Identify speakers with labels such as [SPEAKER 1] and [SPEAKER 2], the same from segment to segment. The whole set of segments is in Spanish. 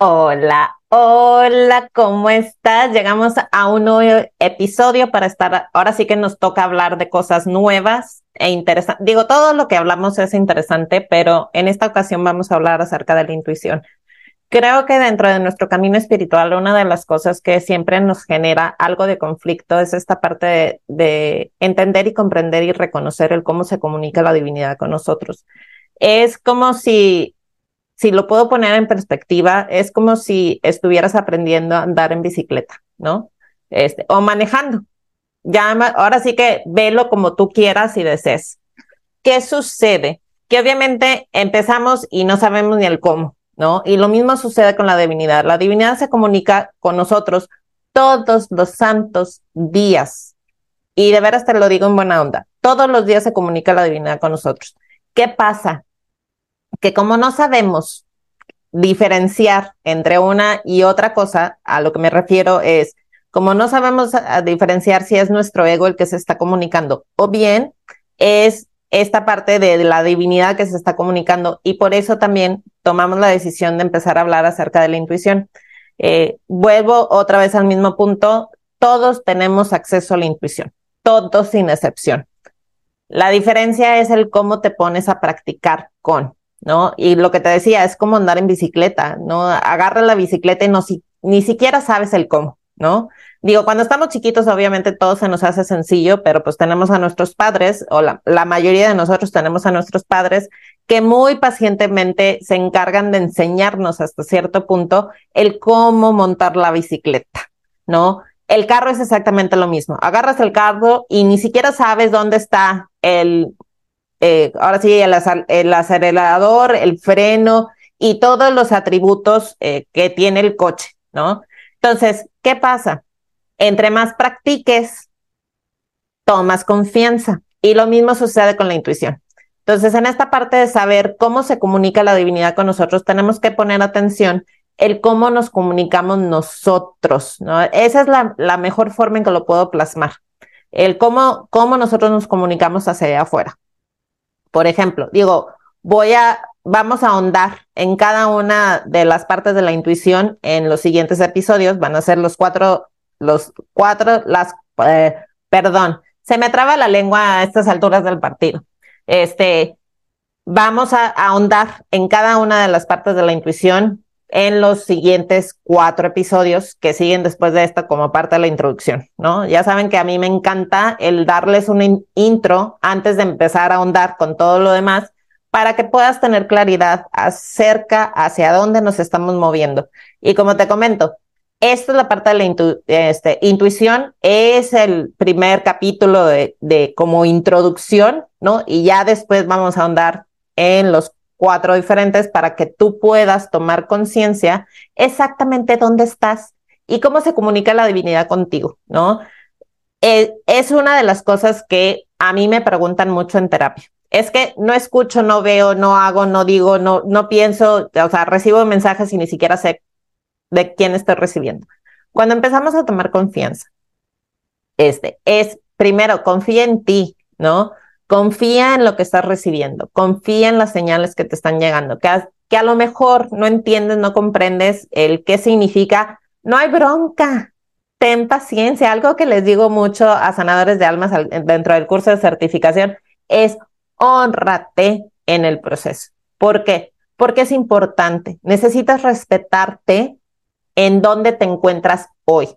[SPEAKER 1] Hola, hola, ¿cómo estás? Llegamos a un nuevo episodio para estar, ahora sí que nos toca hablar de cosas nuevas e interesantes. Digo, todo lo que hablamos es interesante, pero en esta ocasión vamos a hablar acerca de la intuición. Creo que dentro de nuestro camino espiritual, una de las cosas que siempre nos genera algo de conflicto es esta parte de, de entender y comprender y reconocer el cómo se comunica la divinidad con nosotros. Es como si si lo puedo poner en perspectiva, es como si estuvieras aprendiendo a andar en bicicleta, ¿no? Este, o manejando. Ya, ahora sí que velo como tú quieras y desees. ¿Qué sucede? Que obviamente empezamos y no sabemos ni el cómo, ¿no? Y lo mismo sucede con la divinidad. La divinidad se comunica con nosotros todos los santos días. Y de veras te lo digo en buena onda. Todos los días se comunica la divinidad con nosotros. ¿Qué pasa? Que como no sabemos diferenciar entre una y otra cosa, a lo que me refiero es, como no sabemos diferenciar si es nuestro ego el que se está comunicando o bien es esta parte de la divinidad que se está comunicando y por eso también tomamos la decisión de empezar a hablar acerca de la intuición. Eh, vuelvo otra vez al mismo punto, todos tenemos acceso a la intuición, todos sin excepción. La diferencia es el cómo te pones a practicar con. ¿No? Y lo que te decía es como andar en bicicleta, ¿no? Agarra la bicicleta y no, si, ni siquiera sabes el cómo, ¿no? Digo, cuando estamos chiquitos, obviamente todo se nos hace sencillo, pero pues tenemos a nuestros padres, o la, la mayoría de nosotros tenemos a nuestros padres que muy pacientemente se encargan de enseñarnos hasta cierto punto el cómo montar la bicicleta, ¿no? El carro es exactamente lo mismo. Agarras el carro y ni siquiera sabes dónde está el eh, ahora sí, el, acelerador, el freno y todos los atributos eh, que tiene el coche, ¿no? Entonces, ¿qué pasa? Entre más practiques, tomas confianza. Y lo mismo sucede con la intuición. Entonces, en esta parte de saber cómo se comunica la divinidad con nosotros, tenemos que poner atención el cómo nos comunicamos nosotros, ¿no? Esa es la, mejor forma en que lo puedo plasmar. El cómo, cómo nosotros nos comunicamos hacia afuera. Por ejemplo, digo, voy a, vamos a ahondar en cada una de las partes de la intuición en los siguientes episodios. Van a ser los cuatro, los cuatro, las, eh, perdón, se me traba la lengua a estas alturas del partido. Este, vamos a ahondar en cada una de las partes de la intuición en los siguientes cuatro episodios que siguen después de esto como parte de la introducción, ¿no? Ya saben que a mí me encanta el darles un intro antes de empezar a ahondar con todo lo demás para que puedas tener claridad acerca hacia dónde nos estamos moviendo. Y como te comento, esta es la parte de la este, intuición, es el primer capítulo de, de como introducción, ¿no? Y ya después vamos a ahondar en los cuatro diferentes para que tú puedas tomar conciencia exactamente dónde estás y cómo se comunica la divinidad contigo, ¿no? Eh, es una de las cosas que a mí me preguntan mucho en terapia. Es que no escucho, no veo, no hago, no digo, no, no pienso, o sea, recibo mensajes y ni siquiera sé de quién estoy recibiendo. Cuando empezamos a tomar confianza, este es primero confía en ti, ¿no? Confía en lo que estás recibiendo, confía en las señales que te están llegando, que a, lo mejor no entiendes, no comprendes el qué significa. No hay bronca, ten paciencia. Algo que les digo mucho a sanadores de almas dentro del curso de certificación es honrate en el proceso. ¿Por qué? Porque es importante. Necesitas respetarte en donde te encuentras hoy.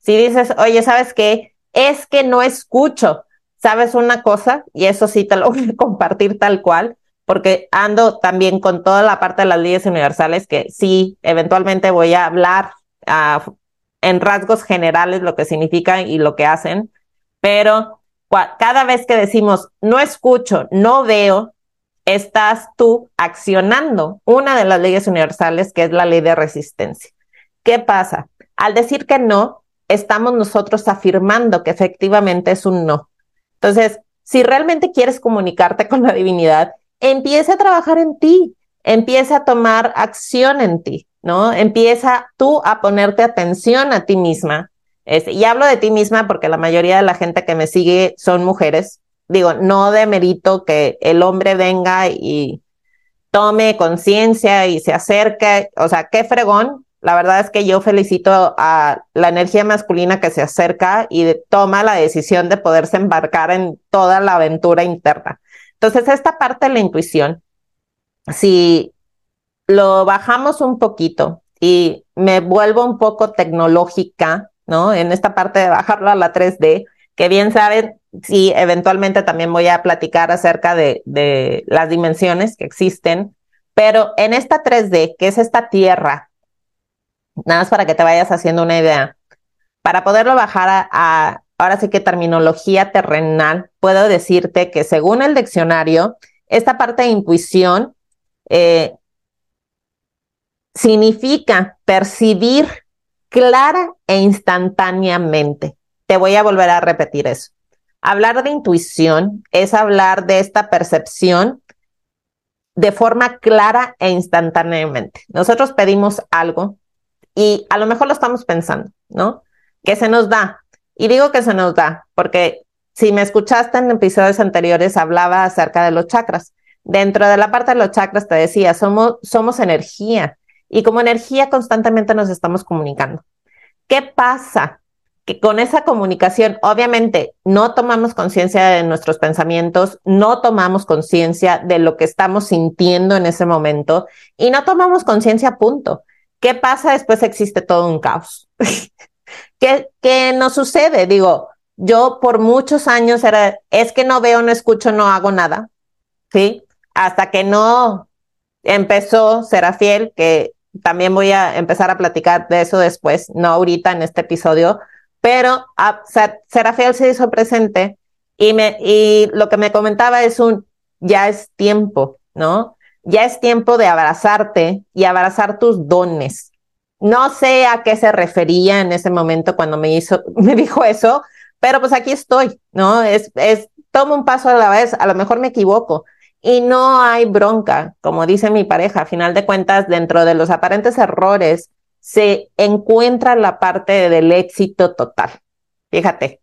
[SPEAKER 1] Si dices, oye, ¿sabes qué? Es que no escucho sabes una cosa, y eso sí te lo voy a compartir tal cual, porque ando también con toda la parte de las leyes universales que sí, eventualmente voy a hablar en rasgos generales lo que significan y lo que hacen, pero cada vez que decimos no escucho, no veo, estás tú accionando una de las leyes universales que es la ley de resistencia. ¿Qué pasa? Al decir que no, estamos nosotros afirmando que efectivamente es un no. Entonces, si realmente quieres comunicarte con la divinidad, empieza a trabajar en ti, empieza a tomar acción en ti, ¿no? Empieza tú a ponerte atención a ti misma. y hablo de ti misma porque la mayoría de la gente que me sigue son mujeres. Digo, no de mérito que el hombre venga y tome conciencia y se acerque, o sea, qué fregón, la verdad es que yo felicito a la energía masculina que se acerca y toma la decisión de poderse embarcar en toda la aventura interna. Entonces, esta parte de la intuición, si lo bajamos un poquito y me vuelvo un poco tecnológica, ¿no? En esta parte de bajarlo a la 3D, que bien saben, sí, eventualmente también voy a platicar acerca de, de las dimensiones que existen, pero en esta 3D, que es esta tierra, nada más para que te vayas haciendo una idea, para poderlo bajar a, ahora sí que terminología terrenal, puedo decirte que según el diccionario, esta parte de intuición eh, significa percibir clara e instantáneamente. Te voy a volver a repetir eso. Hablar de intuición es hablar de esta percepción de forma clara e instantáneamente. Nosotros pedimos algo y a lo mejor lo estamos pensando, ¿no? Que se nos da. Y digo que se nos da porque si me escuchaste en episodios anteriores hablaba acerca de los chakras. Dentro de la parte de los chakras te decía, somos, somos energía y como energía constantemente nos estamos comunicando. ¿Qué pasa? Que con esa comunicación, obviamente, no tomamos conciencia de nuestros pensamientos, no tomamos conciencia de lo que estamos sintiendo en ese momento y no tomamos conciencia, punto. ¿Qué pasa? Después existe todo un caos. ¿Qué, ¿Qué nos sucede? Digo, yo por muchos años era, es que no veo, no escucho, no hago nada, ¿sí? Hasta que no empezó Serafiel, que también voy a empezar a platicar de eso después, no ahorita en este episodio, pero a, Serafiel se hizo presente y, me, y lo que me comentaba es un, ya es tiempo, ¿no? Ya es tiempo de abrazarte y abrazar tus dones. No sé a qué se refería en ese momento cuando me hizo, me dijo eso, pero pues aquí estoy, ¿no? Es, es, tomo un paso a la vez, a lo mejor me equivoco, y no hay bronca, como dice mi pareja, a final de cuentas, dentro de los aparentes errores se encuentra la parte del éxito total. Fíjate.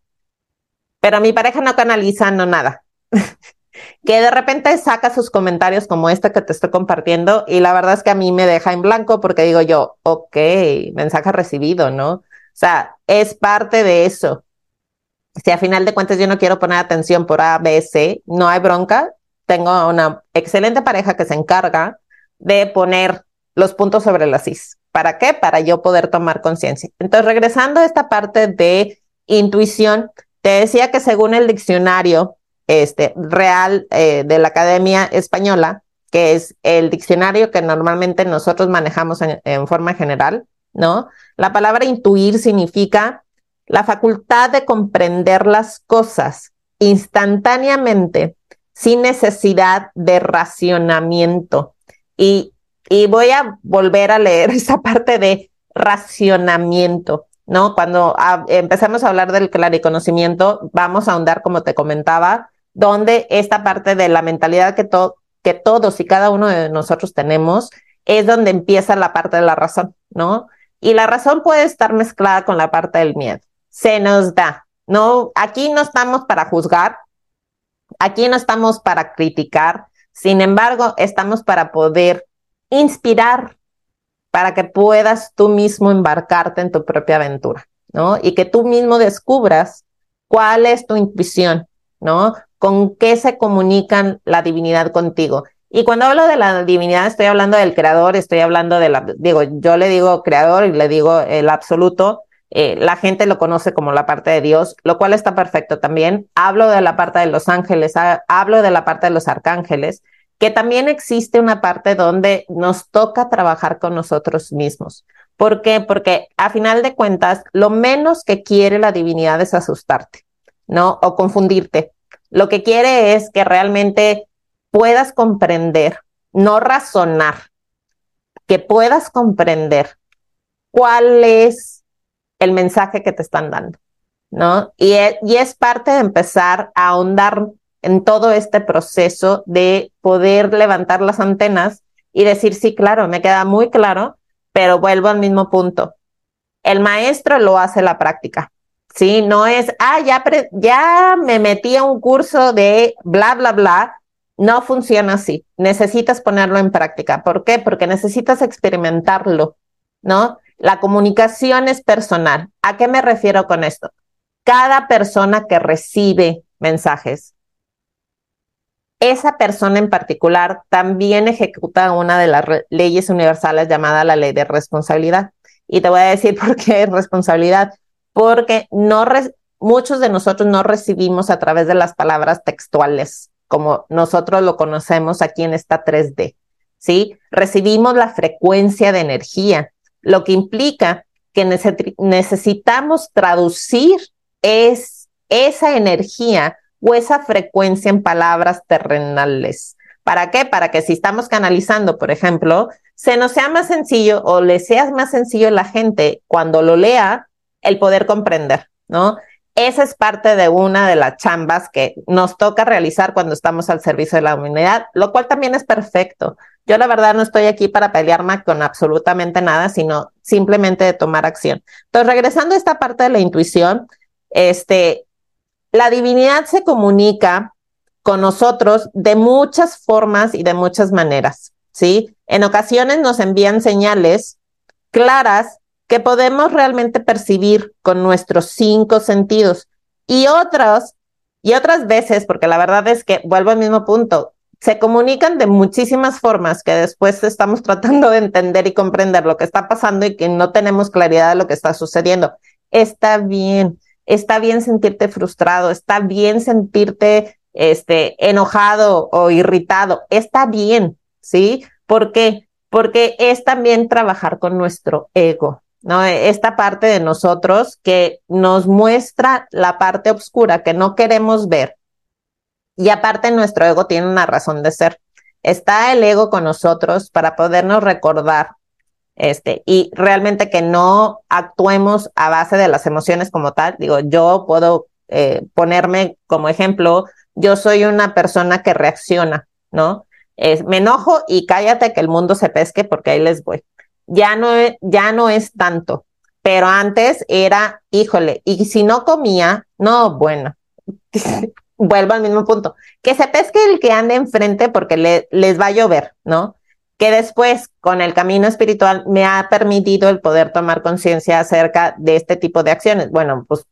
[SPEAKER 1] Pero mi pareja no canaliza no nada. que de repente saca sus comentarios como este que te estoy compartiendo y la verdad es que a mí me deja en blanco porque digo yo, ok, mensaje recibido, ¿no? O sea, es parte de eso. Si a final de cuentas yo no quiero poner atención por A, B, C, no hay bronca, tengo una excelente pareja que se encarga de poner los puntos sobre las is. ¿Para qué? Para yo poder tomar conciencia. Entonces, regresando a esta parte de intuición, te decía que según el diccionario este, real eh, de la Academia Española, que es el diccionario que normalmente nosotros manejamos en, en forma general, ¿no? La palabra intuir significa la facultad de comprender las cosas instantáneamente sin necesidad de racionamiento. Y, y voy a volver a leer esa parte de racionamiento, ¿no? Cuando empezamos a hablar del clariconocimiento, vamos a ahondar, como te comentaba, donde esta parte de la mentalidad que, que todos y cada uno de nosotros tenemos es donde empieza la parte de la razón, ¿no? Y la razón puede estar mezclada con la parte del miedo. Se nos da, ¿no? Aquí no estamos para juzgar, Aquí no estamos para criticar, sin embargo, estamos para poder inspirar, para que puedas tú mismo embarcarte en tu propia aventura, ¿no? Y que tú mismo descubras cuál es tu intuición, ¿no? Con qué se comunican la divinidad contigo. Y cuando hablo de la divinidad, estoy hablando del creador, estoy hablando de la, digo, yo le digo creador y le digo el absoluto, eh, la gente lo conoce como la parte de Dios, lo cual está perfecto también. Hablo de la parte de los ángeles, hablo de la parte de los arcángeles, que también existe una parte donde nos toca trabajar con nosotros mismos. ¿Por qué? Porque a final de cuentas, lo menos que quiere la divinidad es asustarte, ¿no? O confundirte. Lo que quiere es que realmente puedas comprender, no razonar, que puedas comprender cuál es el mensaje que te están dando, ¿no? Y es, y es parte de empezar a ahondar en todo este proceso de poder levantar las antenas y decir, sí, claro, me queda muy claro, pero vuelvo al mismo punto. El maestro lo hace la práctica, ¿sí? No es, ah, ya, ya me metí a un curso de bla, bla, bla. No funciona así. Necesitas ponerlo en práctica. ¿Por qué? Porque necesitas experimentarlo, ¿no? La comunicación es personal. ¿A qué me refiero con esto? Cada persona que recibe mensajes, esa persona en particular también ejecuta una de las leyes universales llamada la ley de responsabilidad. Y te voy a decir por qué es responsabilidad. Porque no muchos de nosotros no recibimos a través de las palabras textuales, como nosotros lo conocemos aquí en esta 3D. ¿Sí? Recibimos la frecuencia de energía, lo que implica que necesitamos traducir es, esa energía o esa frecuencia en palabras terrenales. ¿Para qué? Para que si estamos canalizando, por ejemplo, se nos sea más sencillo o le sea más sencillo a la gente cuando lo lea el poder comprender, ¿no? Esa es parte de una de las chambas que nos toca realizar cuando estamos al servicio de la humanidad, lo cual también es perfecto. Yo la verdad no estoy aquí para pelearme con absolutamente nada, sino simplemente de tomar acción. Entonces, regresando a esta parte de la intuición, este, la divinidad se comunica con nosotros de muchas formas y de muchas maneras, ¿sí? En ocasiones nos envían señales claras que podemos realmente percibir con nuestros cinco sentidos y otras y otras veces, porque la verdad es que vuelvo al mismo punto, se comunican de muchísimas formas que después estamos tratando de entender y comprender lo que está pasando y que no tenemos claridad de lo que está sucediendo. Está bien, está bien sentirte frustrado, está bien sentirte este, enojado o irritado, está bien, ¿sí? ¿Por qué? Porque es también trabajar con nuestro ego. ¿no? Esta parte de nosotros que nos muestra la parte oscura que no queremos ver. Y aparte nuestro ego tiene una razón de ser. Está el ego con nosotros para podernos recordar este, y realmente que no actuemos a base de las emociones como tal. Digo, yo puedo eh, ponerme como ejemplo, yo soy una persona que reacciona, ¿no? Es, me enojo y cállate que el mundo se pesque porque ahí les voy ya no, ya no es tanto, pero antes era, híjole, y si no comía, no, bueno, vuelvo al mismo punto, que se pesque el que ande enfrente porque le, les va a llover, ¿no? Que después, con el camino espiritual, me ha permitido el poder tomar conciencia acerca de este tipo de acciones. Bueno, pues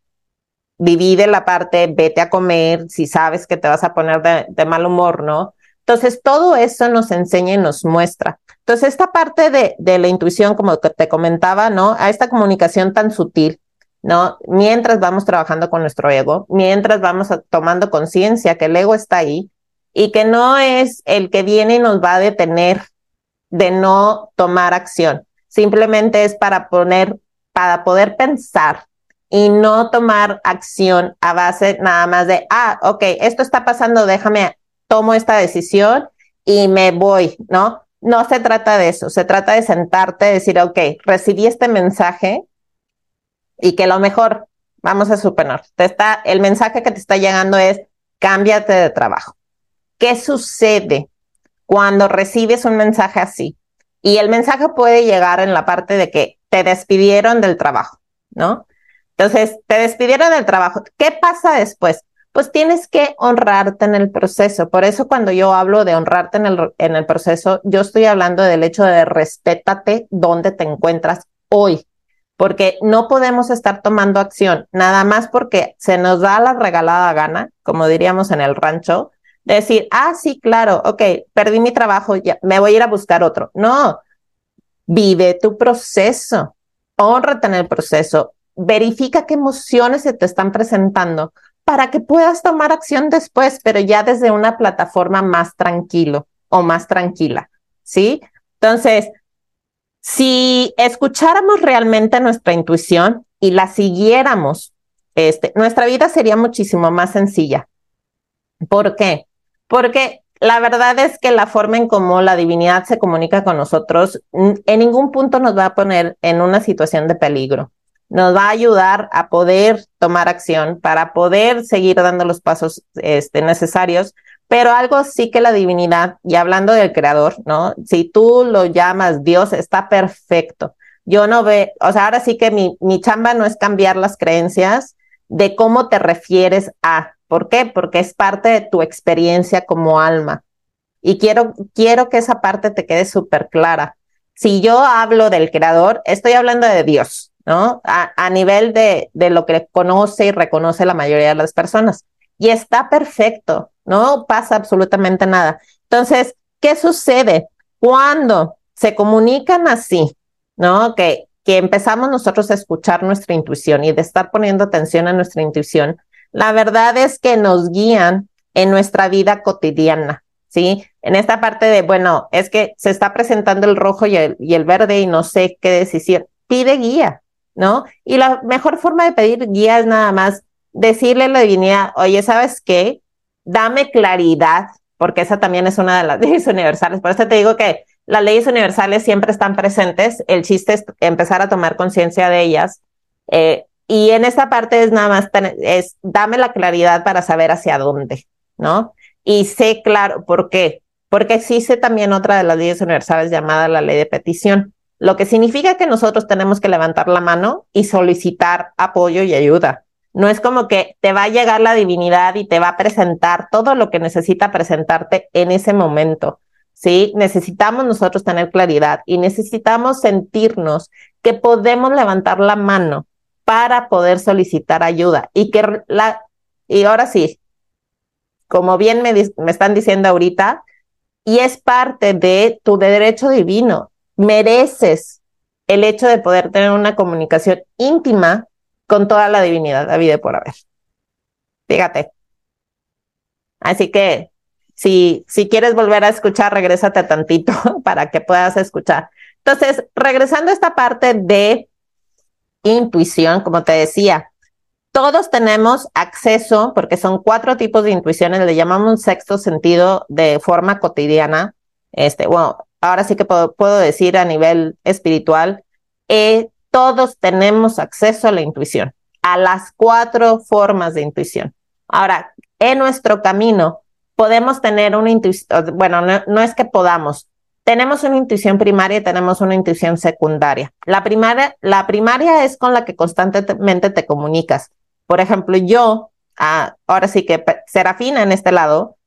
[SPEAKER 1] divide la parte, vete a comer, si sabes que te vas a poner de, mal humor, ¿no? Entonces, todo eso nos enseña y nos muestra. Entonces, esta parte de, de la intuición, como te comentaba, ¿no? A esta comunicación tan sutil, ¿no? Mientras vamos trabajando con nuestro ego, mientras vamos tomando conciencia que el ego está ahí y que no es el que viene y nos va a detener de no tomar acción. Simplemente es para poner, para poder pensar y no tomar acción a base nada más de, ah, ok, esto está pasando, déjame, tomo esta decisión y me voy, ¿no? No se trata de eso, se trata de sentarte, decir, ok, recibí este mensaje y que lo mejor, vamos a suponer, te está, el mensaje que te está llegando es, cámbiate de trabajo. ¿Qué sucede cuando recibes un mensaje así? Y el mensaje puede llegar en la parte de que te despidieron del trabajo, ¿no? Entonces, te despidieron del trabajo. ¿Qué pasa después? pues tienes que honrarte en el proceso. Por eso cuando yo hablo de honrarte en el, en el proceso, yo estoy hablando del hecho de respétate donde te encuentras hoy, porque no podemos estar tomando acción nada más porque se nos da la regalada gana, como diríamos en el rancho, decir, ah, sí, claro, ok, perdí mi trabajo, ya me voy a ir a buscar otro. No, vive tu proceso, honrate en el proceso, verifica qué emociones se te están presentando, para que puedas tomar acción después, pero ya desde una plataforma más tranquilo o más tranquila, ¿sí? Entonces, si escucháramos realmente nuestra intuición y la siguiéramos, este, nuestra vida sería muchísimo más sencilla. ¿Por qué? Porque la verdad es que la forma en cómo la divinidad se comunica con nosotros en ningún punto nos va a poner en una situación de peligro nos va a ayudar a poder tomar acción para poder seguir dando los pasos este, necesarios. Pero algo sí que la divinidad, y hablando del creador, ¿no? Si tú lo llamas Dios, está perfecto. Yo no ve, o sea, ahora sí que mi, mi chamba no es cambiar las creencias de cómo te refieres a. ¿Por qué? Porque es parte de tu experiencia como alma. Y quiero, quiero que esa parte te quede súper clara. si yo hablo del creador, estoy hablando de Dios, ¿no? A, a nivel de, de lo que conoce y reconoce la mayoría de las personas. Y está perfecto, no pasa absolutamente nada. Entonces, ¿qué sucede cuando se comunican así, ¿no? Que, que empezamos nosotros a escuchar nuestra intuición y de estar poniendo atención a nuestra intuición, la verdad es que nos guían en nuestra vida cotidiana, ¿sí? En esta parte de, bueno, es que se está presentando el rojo y el, y el verde y no sé qué decisión, pide guía, ¿no? Y la mejor forma de pedir guía es nada más decirle a la divinidad, oye, ¿sabes qué? Dame claridad, porque esa también es una de las leyes universales. Por eso te digo que las leyes universales siempre están presentes. El chiste es empezar a tomar conciencia de ellas. Eh, y en esta parte es nada más, es dame la claridad para saber hacia dónde, ¿no? Y sé claro, ¿por qué? Porque existe también otra de las leyes universales llamada la ley de petición, lo que significa que nosotros tenemos que levantar la mano y solicitar apoyo y ayuda. No es como que te va a llegar la divinidad y te va a presentar todo lo que necesita presentarte en ese momento. ¿sí? Necesitamos nosotros tener claridad y necesitamos sentirnos que podemos levantar la mano para poder solicitar ayuda y que la, y ahora sí, como bien me, me están diciendo ahorita, y es parte de tu derecho divino, mereces el hecho de poder tener una comunicación íntima con toda la divinidad, la vida por haber. Fíjate. Así que si, si quieres volver a escuchar, regrésate tantito para que puedas escuchar. Entonces, regresando a esta parte de intuición, como te decía, todos tenemos acceso, porque son cuatro tipos de intuiciones, le llamamos un sexto sentido de forma cotidiana. Este, bueno, ahora sí que puedo, puedo decir a nivel espiritual, eh, todos tenemos acceso a la intuición, a las cuatro formas de intuición. Ahora, en nuestro camino podemos tener una intuición, bueno, no, no es que podamos, tenemos una intuición primaria y tenemos una intuición secundaria. La primaria, la primaria es con la que constantemente te comunicas. Por ejemplo, yo, ah, ahora sí que Serafina en este lado,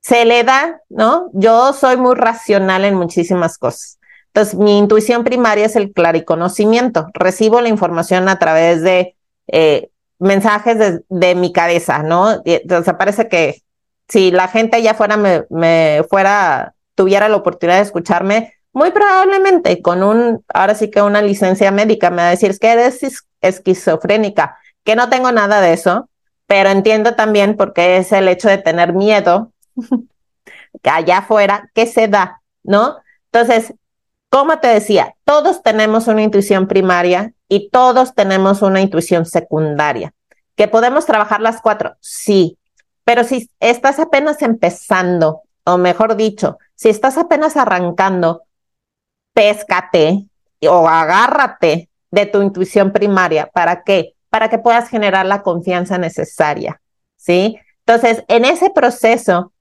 [SPEAKER 1] se le da, ¿no? Yo soy muy racional en muchísimas cosas. Entonces, mi intuición primaria es el clariconocimiento. Recibo la información a través de eh, mensajes de, mi cabeza, ¿no? Entonces, parece que si la gente allá fuera me, me fuera tuviera la oportunidad de escucharme, muy probablemente con un, ahora sí que una licencia médica me va a decir, que eres esquizofrénica, que no tengo nada de eso, pero entiendo también porque es el hecho de tener miedo que allá afuera, que se da, ¿no? Entonces, como te decía, todos tenemos una intuición primaria y todos tenemos una intuición secundaria. ¿Que podemos trabajar las cuatro? Sí, pero si estás apenas empezando, o mejor dicho, si estás apenas arrancando, péscate o agárrate de tu intuición primaria. ¿Para qué? Para que puedas generar la confianza necesaria, ¿sí? Entonces, en ese proceso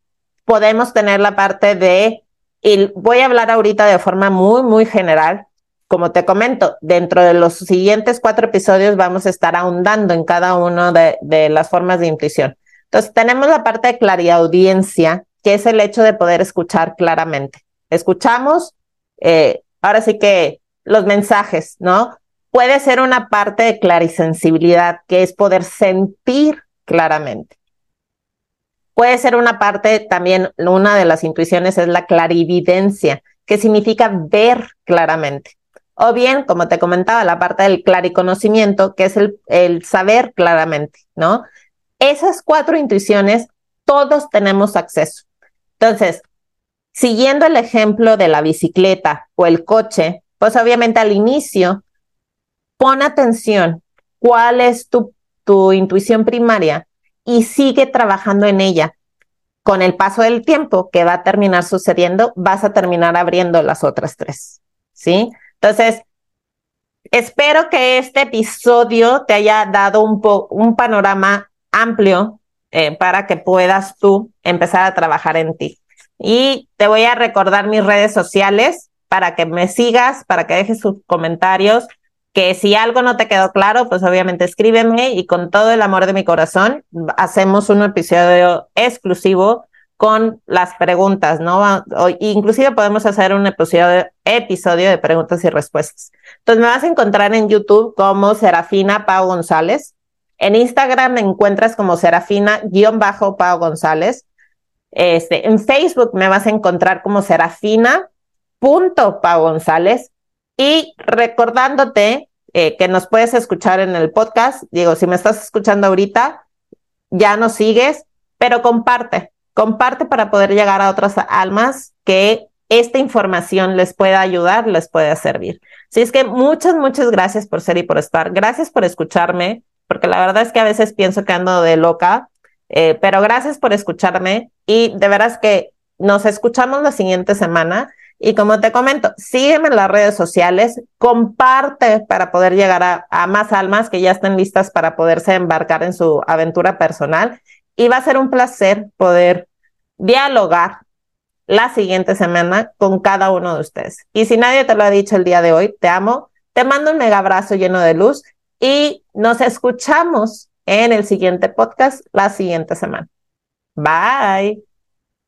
[SPEAKER 1] podemos tener la parte de, y voy a hablar ahorita de forma muy, muy general. Como te comento, dentro de los siguientes cuatro episodios vamos a estar ahondando en cada una de, de las formas de intuición. Entonces, tenemos la parte de clariaudiencia, que es el hecho de poder escuchar claramente. Escuchamos, eh, ahora sí que los mensajes, ¿no? Puede ser una parte de clarisensibilidad, que es poder sentir claramente. Puede ser una parte también, una de las intuiciones es la clarividencia, que significa ver claramente. O bien, como te comentaba, la parte del clariconocimiento, que es el, el saber claramente, ¿no? Esas cuatro intuiciones, todos tenemos acceso. Entonces, siguiendo el ejemplo de la bicicleta o el coche, pues obviamente al inicio, pon atención cuál es tu, tu intuición primaria y sigue trabajando en ella. Con el paso del tiempo que va a terminar sucediendo, vas a terminar abriendo las otras tres. ¿Sí? Entonces, espero que este episodio te haya dado un, un panorama amplio eh, para que puedas tú empezar a trabajar en ti. Y te voy a recordar mis redes sociales para que me sigas, para que dejes sus comentarios, que si algo no te quedó claro, pues obviamente escríbeme y con todo el amor de mi corazón hacemos un episodio exclusivo con las preguntas, ¿no? O, inclusive podemos hacer un episodio, episodio de preguntas y respuestas. Entonces me vas a encontrar en YouTube como Serafina Pau González. En Instagram me encuentras como Serafina-Pau González. Este, en Facebook me vas a encontrar como Serafina.pau González. Y recordándote eh, que nos puedes escuchar en el podcast, digo, si me estás escuchando ahorita, ya nos sigues, pero comparte, comparte para poder llegar a otras almas que esta información les pueda ayudar, les pueda servir. Así es que muchas, muchas gracias por ser y por estar. Gracias por escucharme, porque la verdad es que a veces pienso que ando de loca, eh, pero gracias por escucharme y de veras que nos escuchamos la siguiente semana. Y como te comento, sígueme en las redes sociales, comparte para poder llegar a, a más almas que ya estén listas para poderse embarcar en su aventura personal y va a ser un placer poder dialogar la siguiente semana con cada uno de ustedes. Y si nadie te lo ha dicho el día de hoy, te amo, te mando un mega abrazo lleno de luz y nos escuchamos en el siguiente podcast la siguiente semana. Bye.